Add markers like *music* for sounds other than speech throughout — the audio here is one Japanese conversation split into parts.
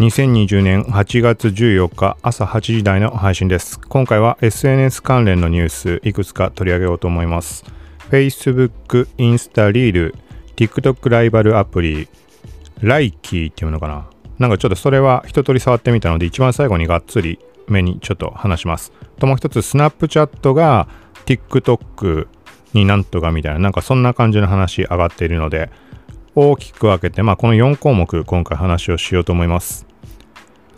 2020年8月14日朝8時台の配信です。今回は SNS 関連のニュースいくつか取り上げようと思います。Facebook、インスタリール、TikTok ライバルアプリ、ライキーっていうのかな？なんかちょっとそれは一通り触ってみたので一番最後にがっつり目にちょっと話します。ともう一つ、スナップチャットが TikTok になんとかみたいな、なんかそんな感じの話上がっているので、大きく分けて、まあこの4項目今回話をしようと思います。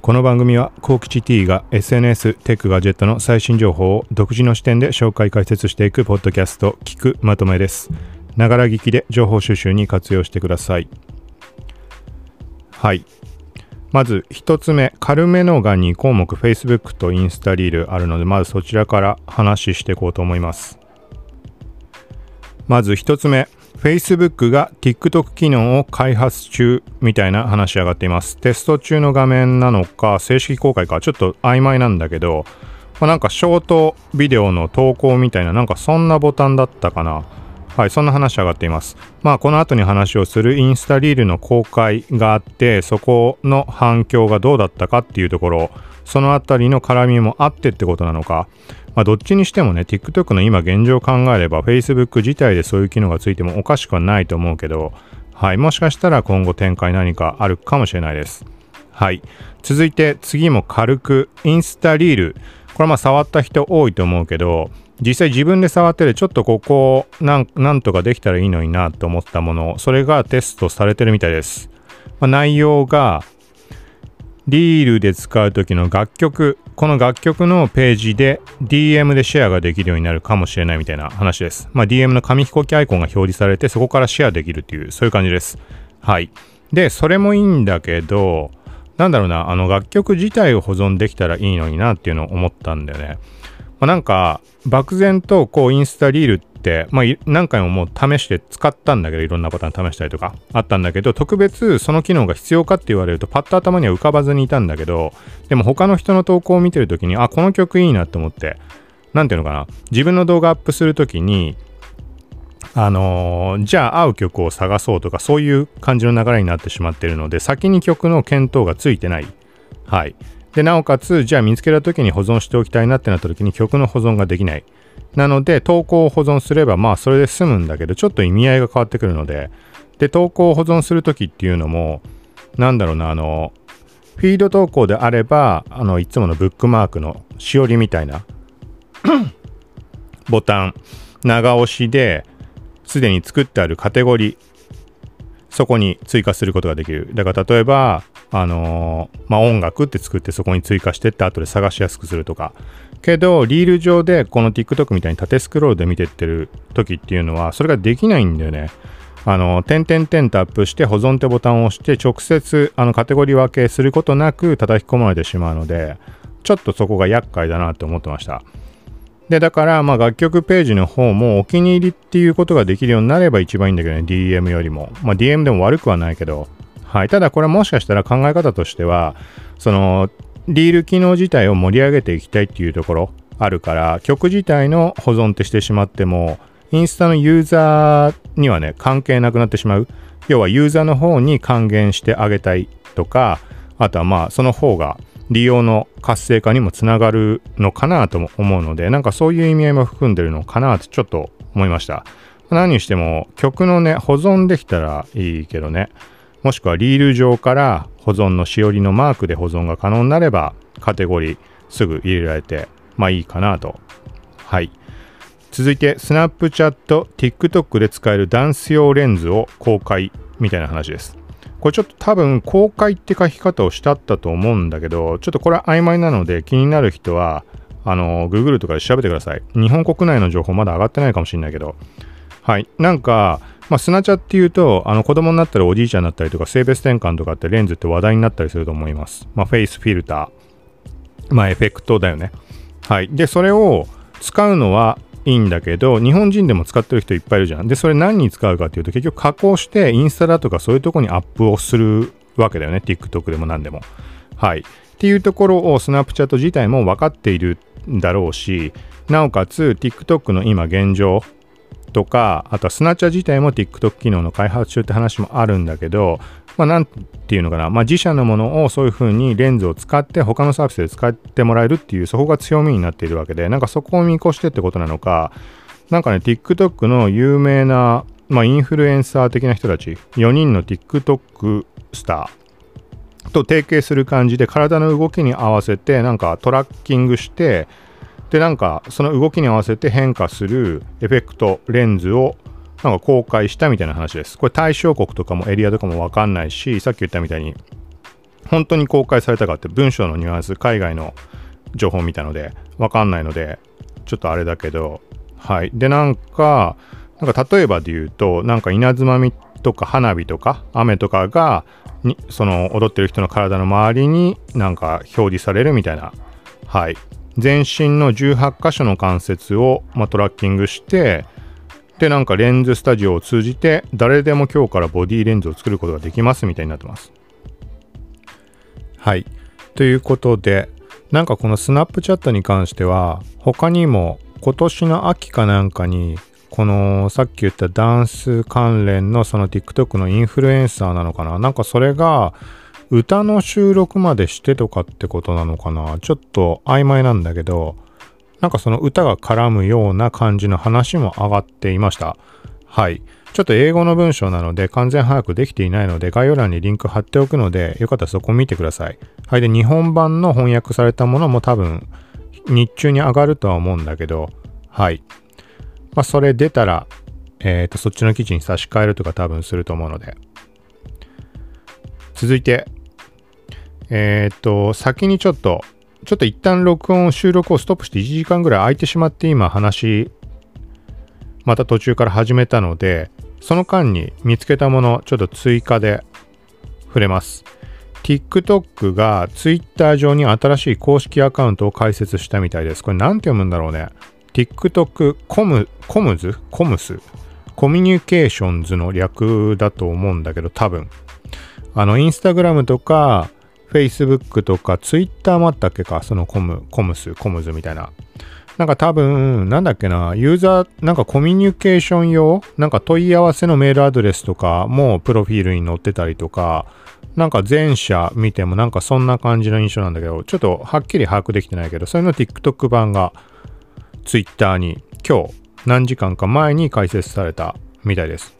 この番組は、コーキチ T が SNS、テックガジェットの最新情報を独自の視点で紹介解説していくポッドキャスト、聞くまとめです。ながら聞きで情報収集に活用してください。はい。まず1つ目、軽めのが2項目、Facebook とインスタリールあるので、まずそちらから話していこうと思います。まず1つ目、Facebook が TikTok 機能を開発中みたいな話し上がっています。テスト中の画面なのか、正式公開か、ちょっと曖昧なんだけど、まあ、なんかショートビデオの投稿みたいな、なんかそんなボタンだったかな。はい、そんな話上がっています。まあ、この後に話をするインスタリールの公開があって、そこの反響がどうだったかっていうところ、そのあたりの絡みもあってってことなのか、まあ、どっちにしてもね、TikTok の今現状を考えれば、Facebook 自体でそういう機能がついてもおかしくはないと思うけど、はい、もしかしたら今後展開何かあるかもしれないです。はい。続いて次も軽く、インスタリール。これまあ触った人多いと思うけど、実際自分で触っててちょっとここなんなんとかできたらいいのになと思ったもの、それがテストされてるみたいです。まあ、内容がリールで使う時の楽曲、この楽曲のページで DM でシェアができるようになるかもしれないみたいな話です。まあ、DM の紙飛行機アイコンが表示されて、そこからシェアできるっていう、そういう感じです。はい。で、それもいいんだけど、なんだろうな、あの楽曲自体を保存できたらいいのになっていうのを思ったんだよね。まあ、なんか、漠然とこうインスタリールって、まあ、何回ももう試して使ったんだけど、いろんなパターン試したりとかあったんだけど、特別その機能が必要かって言われると、パッと頭には浮かばずにいたんだけど、でも他の人の投稿を見てるときに、あ、この曲いいなって思って、なんていうのかな、自分の動画アップするときに、あのー、じゃあ合う曲を探そうとか、そういう感じの流れになってしまってるので、先に曲の検討がついてない。はい。で、なおかつ、じゃあ見つけた時に保存しておきたいなってなった時に曲の保存ができない。なので、投稿を保存すれば、まあ、それで済むんだけど、ちょっと意味合いが変わってくるので、で、投稿を保存するときっていうのも、なんだろうな、あの、フィード投稿であれば、あの、いつものブックマークのしおりみたいな *coughs* ボタン、長押しで、すでに作ってあるカテゴリー、そこに追加することができる。だから例えば、あのー、まあ、音楽って作ってそこに追加してって後で探しやすくするとか。けど、リール上でこの TikTok みたいに縦スクロールで見てってる時っていうのは、それができないんだよね。あの、点々点とアップして保存ってボタンを押して直接あのカテゴリー分けすることなく叩き込まれてしまうので、ちょっとそこが厄介だなって思ってました。で、だから、まあ楽曲ページの方もお気に入りっていうことができるようになれば一番いいんだけどね、DM よりも。まあ DM でも悪くはないけど、はい。ただこれもしかしたら考え方としては、その、リール機能自体を盛り上げていきたいっていうところあるから、曲自体の保存ってしてしまっても、インスタのユーザーにはね、関係なくなってしまう。要はユーザーの方に還元してあげたいとか、あとはまあその方が利用の活性化にもつながるのかなとも思うので、なんかそういう意味合いも含んでるのかなとちょっと思いました。何にしても曲のね、保存できたらいいけどね。もしくはリール上から保存のしおりのマークで保存が可能になればカテゴリーすぐ入れられてまあいいかなと。はい。続いて、スナップチャット、TikTok で使えるダンス用レンズを公開みたいな話です。これちょっと多分公開って書き方をしたったと思うんだけど、ちょっとこれは曖昧なので気になる人は、あの、Google とかで調べてください。日本国内の情報まだ上がってないかもしれないけど。はい。なんか、まあ、スナチャっていうと、あの子供になったらおじいちゃんになったりとか、性別転換とかってレンズって話題になったりすると思います。まあ、フェイスフィルター。まあ、エフェクトだよね。はい。で、それを使うのはいいんだけど、日本人でも使ってる人いっぱいいるじゃん。で、それ何に使うかっていうと、結局加工してインスタだとかそういうとこにアップをするわけだよね。TikTok でも何でも。はい。っていうところをスナップチャット自体も分かっているんだろうし、なおかつ TikTok の今現状とか、あとはスナッチャー自体も TikTok 機能の開発中って話もあるんだけど、まあ、なんていうのかな、まあ、自社のものをそういう風にレンズを使って他のサービスで使ってもらえるっていう、そこが強みになっているわけで、なんかそこを見越してってことなのか、なんかね、TikTok の有名な、まあ、インフルエンサー的な人たち、4人の TikTok スターと提携する感じで、体の動きに合わせて、なんかトラッキングして、で、なんかその動きに合わせて変化するエフェクト、レンズをなんか公開したみたいな話です。これ対象国とかもエリアとかもわかんないし、さっき言ったみたいに、本当に公開されたかって文章のニュアンス、海外の情報を見たので、わかんないので、ちょっとあれだけど、はい。で、なんか、なんか例えばで言うと、なんか稲妻みとか花火とか雨とかが、にその踊ってる人の体の周りになんか表示されるみたいな、はい。全身の18箇所の関節を、まあ、トラッキングして、で、なんかレンズスタジオを通じて、誰でも今日からボディレンズを作ることができますみたいになってます。はい。ということで、なんかこのスナップチャットに関しては、他にも今年の秋かなんかに、このさっき言ったダンス関連のその TikTok のインフルエンサーなのかな？なんかそれが歌の収録までしてとかってことなのかな？ちょっと曖昧なんだけど、なんかその歌が絡むような感じの話も上がっていました。はい。ちょっと英語の文章なので完全把握できていないので概要欄にリンク貼っておくのでよかったらそこ見てください。はい。で、日本版の翻訳されたものも多分日中に上がるとは思うんだけど、はい。まあ、それ出たら、えっ、ー、と、そっちの記事に差し替えるとか多分すると思うので。続いて、えっ、と、先にちょっとちょっと一旦録音、収録をストップして1時間ぐらい空いてしまって今話、また途中から始めたので、その間に見つけたもの、ちょっと追加で触れます。TikTok が Twitter 上に新しい公式アカウントを開設したみたいです。これ何て読むんだろうね。TikTok コム、コムズ？コムス？ communications の略だと思うんだけど、多分。あの、インスタグラムとか、Facebook とか Twitter もあったっけかそのコム、コムス、コムズみたいな。なんか多分、なんだっけな、ユーザー、なんかコミュニケーション用、なんか問い合わせのメールアドレスとかもプロフィールに載ってたりとか、なんか全社見てもなんかそんな感じの印象なんだけど、ちょっとはっきり把握できてないけど、それの TikTok 版が Twitter に今日何時間か前に開設されたみたいです。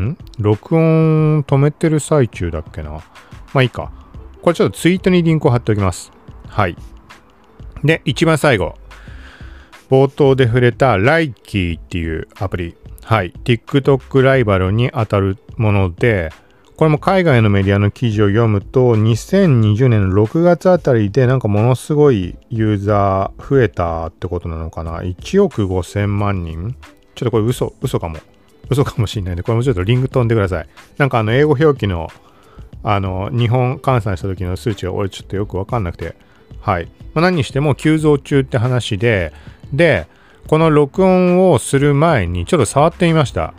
ん？録音止めてる最中だっけなまあいいか。これちょっとツイートにリンクを貼っておきます。はい。で、一番最後。冒頭で触れた Likey っていうアプリ。はい。TikTok ライバルに当たるもので、これも海外のメディアの記事を読むと、2020年の6月あたりでなんかものすごいユーザー増えたってことなのかな。1億5000万人ちょっとこれ嘘、嘘かも。嘘かもしんないんで、これもちょっとリンク飛んでください。なんかあの英語表記のあの、日本換算した時の数値が俺ちょっとよくわかんなくて、はい。まあ、何にしても急増中って話で、で、この録音をする前にちょっと触ってみました。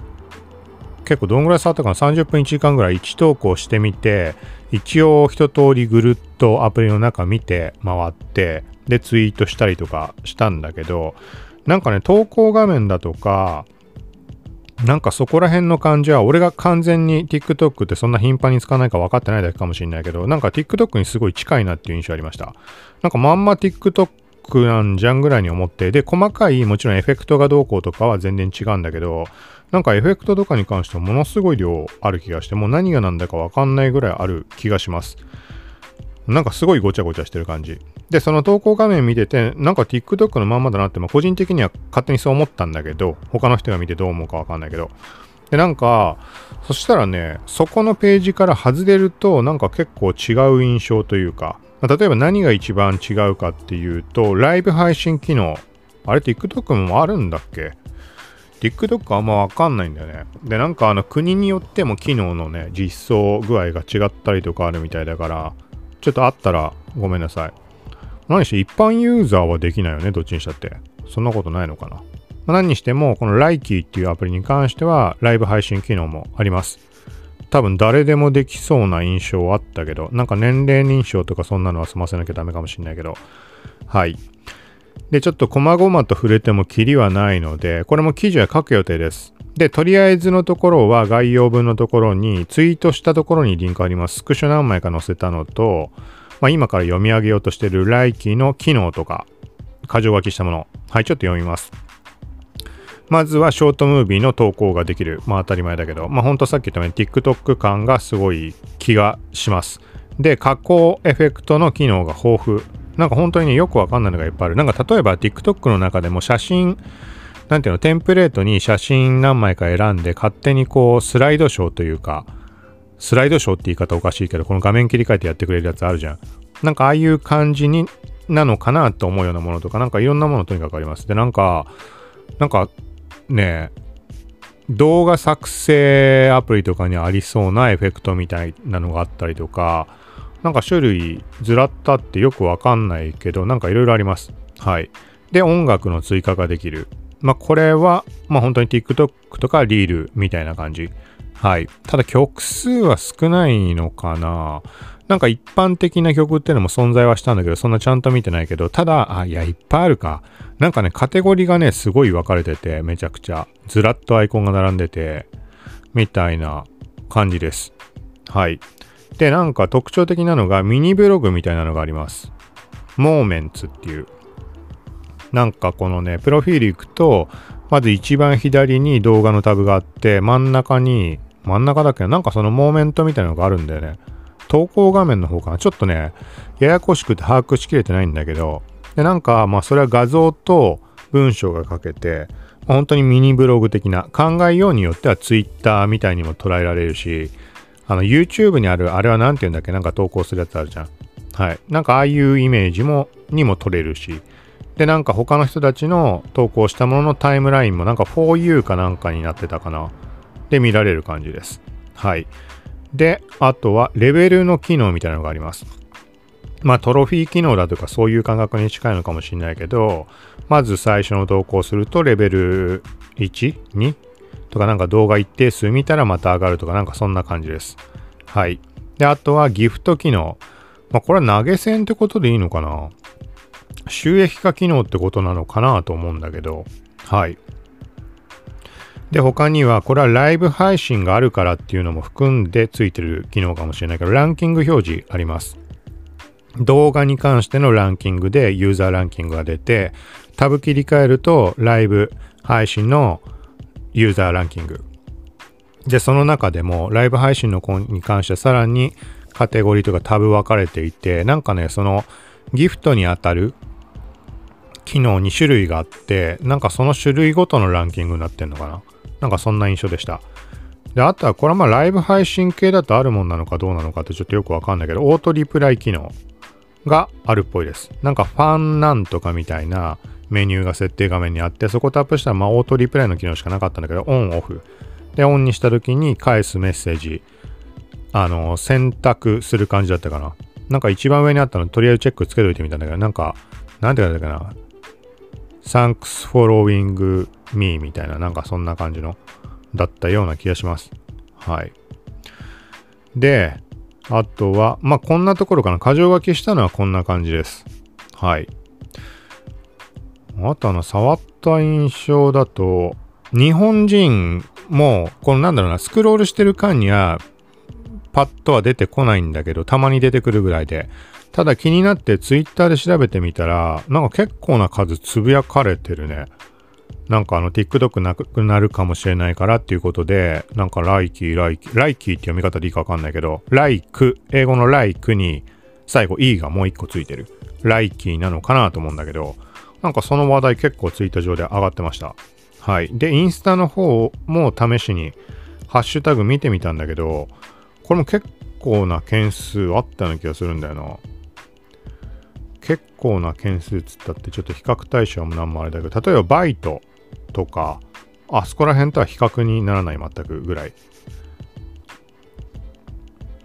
結構どんぐらい触ったかな ?30 分1時間ぐらい1投稿してみて、一応一通りぐるっとアプリの中見て回って、でツイートしたりとかしたんだけど、なんかね、投稿画面だとか、なんかそこら辺の感じは、俺が完全に TikTok ってそんな頻繁に使わないか分かってないだけかもしれないけど、なんか TikTok にすごい近いなっていう印象ありました。なんかまんま TikTok なんじゃんぐらいに思って、で、細かいもちろんエフェクトがどうこうとかは全然違うんだけど、なんかエフェクトとかに関してはものすごい量ある気がして、もう何が何だか分かんないぐらいある気がします。なんかすごいごちゃごちゃしてる感じ。で、その投稿画面見てて、なんか TikTok のまんまだなって、まあ、個人的には勝手にそう思ったんだけど、他の人が見てどう思うかわかんないけど。で、なんか、そしたらね、そこのページから外れると、なんか結構違う印象というか、まあ、例えば何が一番違うかっていうと、ライブ配信機能。あれ TikTok もあるんだっけ？TikTok あんまわかんないんだよね。で、なんかあの国によっても機能のね、実装具合が違ったりとかあるみたいだから、ちょっとあったらごめんなさい。何して一般ユーザーはできないよね、どっちにしたって。そんなことないのかな。まあ、何にしても、この Likey っていうアプリに関しては、ライブ配信機能もあります。多分誰でもできそうな印象はあったけど、なんか年齢認証とかそんなのは済ませなきゃダメかもしんないけど。はい。で、ちょっと細々と触れてもキリはないので、これも記事は書く予定です。で、とりあえずのところは概要文のところに、ツイートしたところにリンクあります。スクショ何枚か載せたのと、まあ、今から読み上げようとしている来期の機能とか、箇条書きしたもの。はい、ちょっと読みます。まずはショートムービーの投稿ができる。まあ当たり前だけど、まあほんとさっき言ったように TikTok 感がすごい気がします。で、加工エフェクトの機能が豊富。なんか本当に、よくわかんないのがいっぱいある。なんか例えば TikTok の中でも写真、なんていうの、テンプレートに写真何枚か選んで、勝手にこう、スライドショーというか、スライドショーって言い方おかしいけど、この画面切り替えてやってくれるやつあるじゃん。なんかああいう感じになのかなと思うようなものとか、なんかいろんなものとにかくあります。で、なんか、なんかね、動画作成アプリとかにありそうなエフェクトみたいなのがあったりとか、なんか種類ずらったってよくわかんないけど、なんかいろいろあります。はい。で、音楽の追加ができる。まあ、これは、まあ、本当に TikTok とかリールみたいな感じ。はい。ただ曲数は少ないのかななんか一般的な曲っていうのも存在はしたんだけど、そんなちゃんと見てないけど、ただ、あ、いや、いっぱいあるか。なんかね、カテゴリーがね、すごい分かれてて、めちゃくちゃ、ずらっとアイコンが並んでて、みたいな感じです。はい。で、なんか特徴的なのが、ミニブログみたいなのがあります。モーメンツっていう。なんかこのね、プロフィール行くと、まず一番左に動画のタブがあって、真ん中に、真ん中だっけな？んかそのモーメントみたいなのがあるんだよね。投稿画面の方かな？ちょっとね、ややこしくて把握しきれてないんだけど、で、なんか、まあそれは画像と文章が書けて、本当にミニブログ的な考えようによっては Twitter みたいにも捉えられるし、あの YouTube にある、あれは何て言うんだっけ？なんか投稿するやつあるじゃん。はい。なんかああいうイメージも、にも取れるし、で、なんか他の人たちの投稿したもののタイムラインもなんか 4U かなんかになってたかな。で、見られる感じです。はい。で、あとはレベルの機能みたいなのがあります。まあトロフィー機能だとかそういう感覚に近いのかもしれないけど、まず最初の投稿するとレベル 1?2? とかなんか動画一定数見たらまた上がるとかなんかそんな感じです。はい。で、あとはギフト機能。まあこれは投げ銭ってことでいいのかな？収益化機能ってことなのかなと思うんだけど、はい。で、他には、これはライブ配信があるからっていうのも含んでついてる機能かもしれないけど、ランキング表示あります。動画に関してのランキングでユーザーランキングが出て、タブ切り替えるとライブ配信のユーザーランキング。で、その中でもライブ配信の子に関してはさらにカテゴリーとかタブ分かれていて、なんかね、そのギフトに当たる機能2種類があって、なんかその種類ごとのランキングになってんのかななんかそんな印象でした。で、あとはこれはまあライブ配信系だとあるもんなのかどうなのかってちょっとよくわかんないけど、オートリプライ機能があるっぽいです。なんかファンなんとかみたいなメニューが設定画面にあって、そこをタップしたらまあオートリプライの機能しかなかったんだけど、オンオフ。で、オンにした時に返すメッセージ、あの、選択する感じだったかな。なんか一番上にあったの、とりあえずチェックつけといてみたんだけど、なんか、なんて書いてあったかな。Thanks following me みたいな、なんかそんな感じの、だったような気がします。はい。で、あとは、まあ、こんなところかな。箇条書きしたのはこんな感じです。はい。あとはな、触った印象だと、日本人も、このなんだろうな、スクロールしてる間には、パッとは出てこないんだけど、たまに出てくるぐらいで。ただ気になってツイッターで調べてみたら、なんか結構な数つぶやかれてるね。なんかあの TikTok なくなるかもしれないからっていうことで、なんかライキー、ライキー、ライキーって読み方でいいかわかんないけど、ライク、英語のライクに最後 E がもう一個ついてる。ライキーなのかなと思うんだけど、なんかその話題結構ツイッター上で上がってました。はい。で、インスタの方も試しにハッシュタグ見てみたんだけど、これも結構な件数あったような気がするんだよな。結構な件数つったってちょっと比較対象も何もあれだけど、例えばバイトとか、あそこら辺とは比較にならない全くぐらい。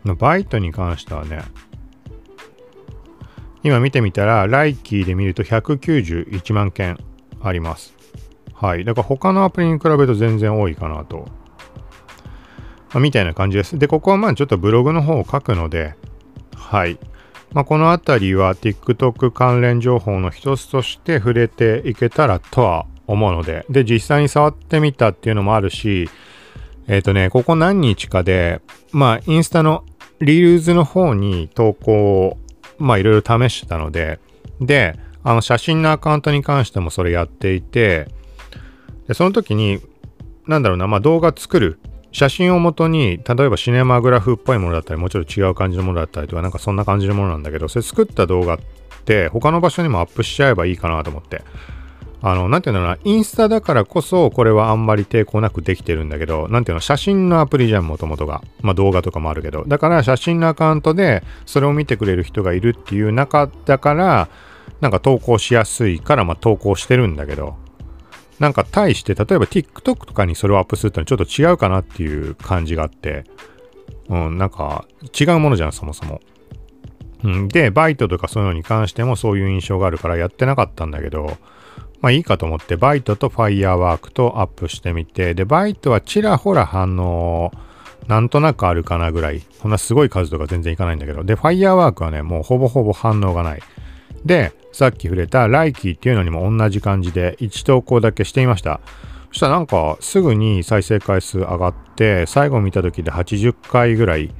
バイトに関してはね、今見てみたら、ライキーで見ると191万件あります。はい。だから他のアプリに比べると全然多いかなとまあ、みたいな感じです。で、ここはまあちょっとブログの方を書くので、はい。まあ、このあたりは TikTok 関連情報の一つとして触れていけたらとは思うので、で、実際に触ってみたっていうのもあるし、えっ、ー、とね、ここ何日かで、まあ、インスタのリールズの方に投稿を、まあ、いろいろ試してたので、で、あの、写真のアカウントに関してもそれやっていて、で、その時に、なんだろうな、まあ、動画作る。写真をもとに、例えばシネマグラフっぽいものだったり、もちろん違う感じのものだったりとか、なんかそんな感じのものなんだけど、それ作った動画って、他の場所にもアップしちゃえばいいかなと思って。あの、なんていうのかな、インスタだからこそ、これはあんまり抵抗なくできてるんだけど、なんていうの、写真のアプリじゃん、もともとが。まあ動画とかもあるけど。だから写真のアカウントで、それを見てくれる人がいるっていう中だから、なんか投稿しやすいから、まあ投稿してるんだけど、なんか対して、例えば TikTok とかにそれをアップするってのはちょっと違うかなっていう感じがあって、うん、なんか違うものじゃん、そもそも。うん、で、バイトとかそういうのに関してもそういう印象があるからやってなかったんだけど、まあいいかと思って、バイトとファイヤーワークとアップしてみて、で、バイトはちらほら反応、なんとなくあるかなぐらい。こんなすごい数とか全然いかないんだけど。で、ファイヤーワークはね、もうほぼほぼ反応がない。で、さっき触れたライキーっていうのにも同じ感じで1投稿だけしてみました。そしたらなんかすぐに再生回数上がって、最後見た時で80回ぐらい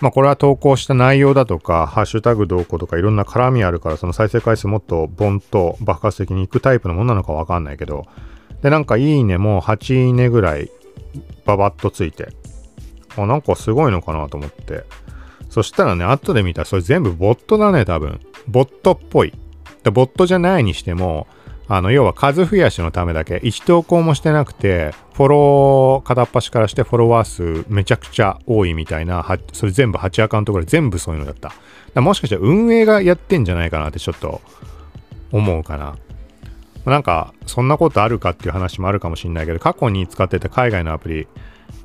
まあこれは投稿した内容だとか、ハッシュタグ動向とかいろんな絡みあるから、その再生回数もっとボンと爆発的にいくタイプのものなのかわかんないけど、で、なんかいいねも8いいねぐらいババッとついて、あ、なんかすごいのかなと思って。そしたらね、後で見たらそれ全部ボットだね、多分。ボットっぽい。ボットじゃないにしても、あの、要は数増やしのためだけ、1投稿もしてなくて、フォロー片っ端からしてフォロワー数めちゃくちゃ多いみたいな、それ全部8アカウントぐらい全部そういうのだった。もしかしたら運営がやってんじゃないかなってちょっと思うかな。なんか、そんなことあるかっていう話もあるかもしれないけど、過去に使ってた海外のアプリ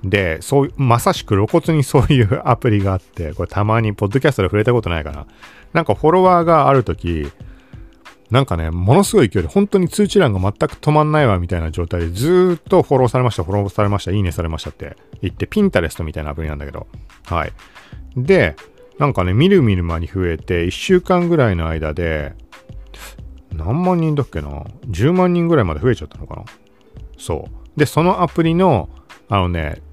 で、そう、まさしく露骨にそういうアプリがあって、これたまにポッドキャストで触れたことないかな。なんかフォロワーがあるとき、なんかね、ものすごい勢いで、本当に通知欄が全く止まんないわみたいな状態で、ずっとフォローされました、フォローされました、いいねされましたって言って、ピンタレストみたいなアプリなんだけど、はい。で、なんかね、みるみる間に増えて、1週間ぐらいの間で、何万人だっけな ?10 万人ぐらいまで増えちゃったのかな？そう。で、そのアプリの、あのね、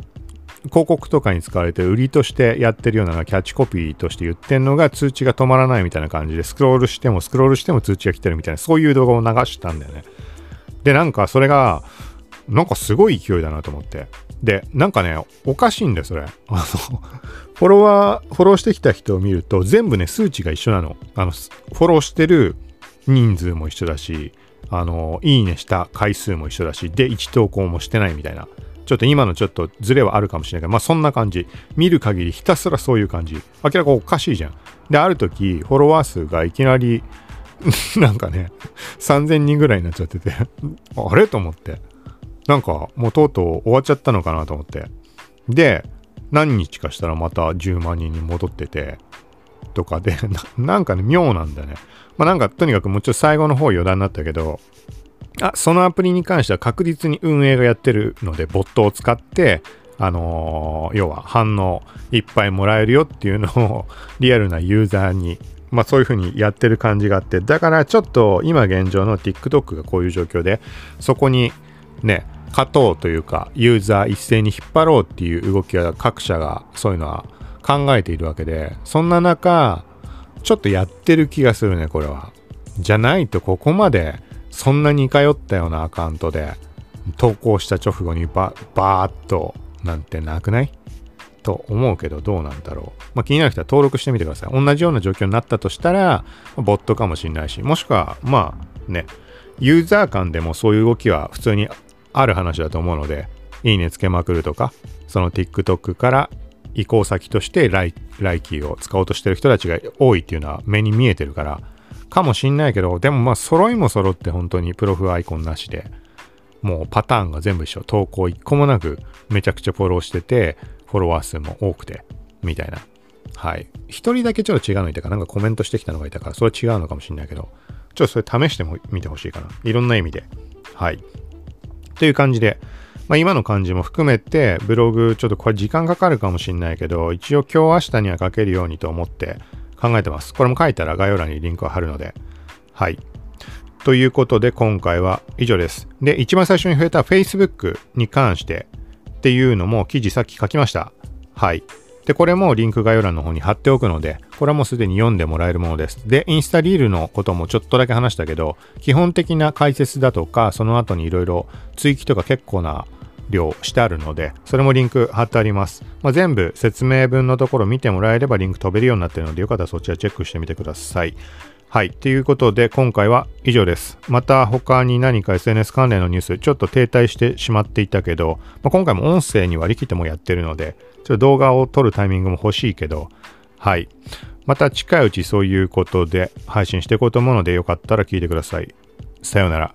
広告とかに使われて売りとしてやってるようなキャッチコピーとして言ってんのが通知が止まらないみたいな感じでスクロールしてもスクロールしても通知が来てるみたいなそういう動画を流したんだよね。で、なんかそれがなんかすごい勢いだなと思って。で、なんかね、おかしいんだよ、それ。あの、フォロワー、フォローしてきた人を見ると、全部ね、数値が一緒なの。あの、フォローしてる人数も一緒だし、あの、いいねした回数も一緒だし、で、1投稿もしてないみたいな。ちょっと今のちょっとズレはあるかもしれないけど、まあそんな感じ。見る限りひたすらそういう感じ。明らかおかしいじゃん。で、ある時、フォロワー数がいきなり *laughs* なんかね、3000人ぐらいになっちゃっててあれ？と思って。なんか、もうとうとう終わっちゃったのかなと思って。で、何日かしたらまた10万人に戻ってて、とかでな、なんかね、妙なんだね。まあなんか、とにかくもうちょっと最後の方余談になったけど、あ、そのアプリに関しては確実に運営がやってるので、ボットを使って、あのー、要は反応いっぱいもらえるよっていうのをリアルなユーザーに、まあそういう風にやってる感じがあって、だからちょっと今現状の TikTok がこういう状況で、そこにね、勝とうというか、ユーザー一斉に引っ張ろうっていう動きは各社がそういうのは考えているわけで、そんな中、ちょっとやってる気がするね、これは。じゃないとここまでそんなに通ったようなアカウントで投稿した直後にババーッとなんてなくない？と思うけどどうなんだろう？まあ、気になる人は登録してみてください。同じような状況になったとしたら、ボットかもしれないし、もしくは、まあね、ユーザー間でもそういう動きは普通にある話だと思うので、いいねつけまくるとか、その TikTok から移行先としてライライキーを使おうとしてる人たちが多いっていうのは目に見えてるから、かもしんないけど、でもまあ揃いも揃って本当にプロフアイコンなしで、もうパターンが全部一緒。投稿一個もなくめちゃくちゃフォローしてて、フォロワー数も多くて、みたいな。はい。一人だけちょっと違うのいたかな？んかコメントしてきたのがいたから、それ違うのかもしんないけど、ちょっとそれ試してみてほしいかな。いろんな意味で。はい。という感じで、まあ、今の感じも含めて、ブログ、ちょっとこれ時間かかるかもしんないけど、一応今日明日には書けるようにと思って考えてます。これも書いたら概要欄にリンクを貼るので。はい。ということで今回は以上です。で、一番最初に増えた Facebook に関してっていうのも記事さっき書きました。はい。で、これもリンク概要欄の方に貼っておくので、これはもうすでに読んでもらえるものです。で、インスタリールのこともちょっとだけ話したけど、基本的な解説だとか、その後にいろいろ追記とか結構な量してあるので、それもリンク貼ってあります。まあ、全部説明文のところ見てもらえればリンク飛べるようになってるので、よかったらそちらチェックしてみてください。はい。ということで、今回は以上です。また他に何か SNS 関連のニュース、ちょっと停滞してしまっていたけど、まあ、今回も音声に割り切ってもやってるので、ちょっと動画を撮るタイミングも欲しいけど、はい。また近いうちそういうことで配信していこうと思うので、よかったら聞いてください。さようなら。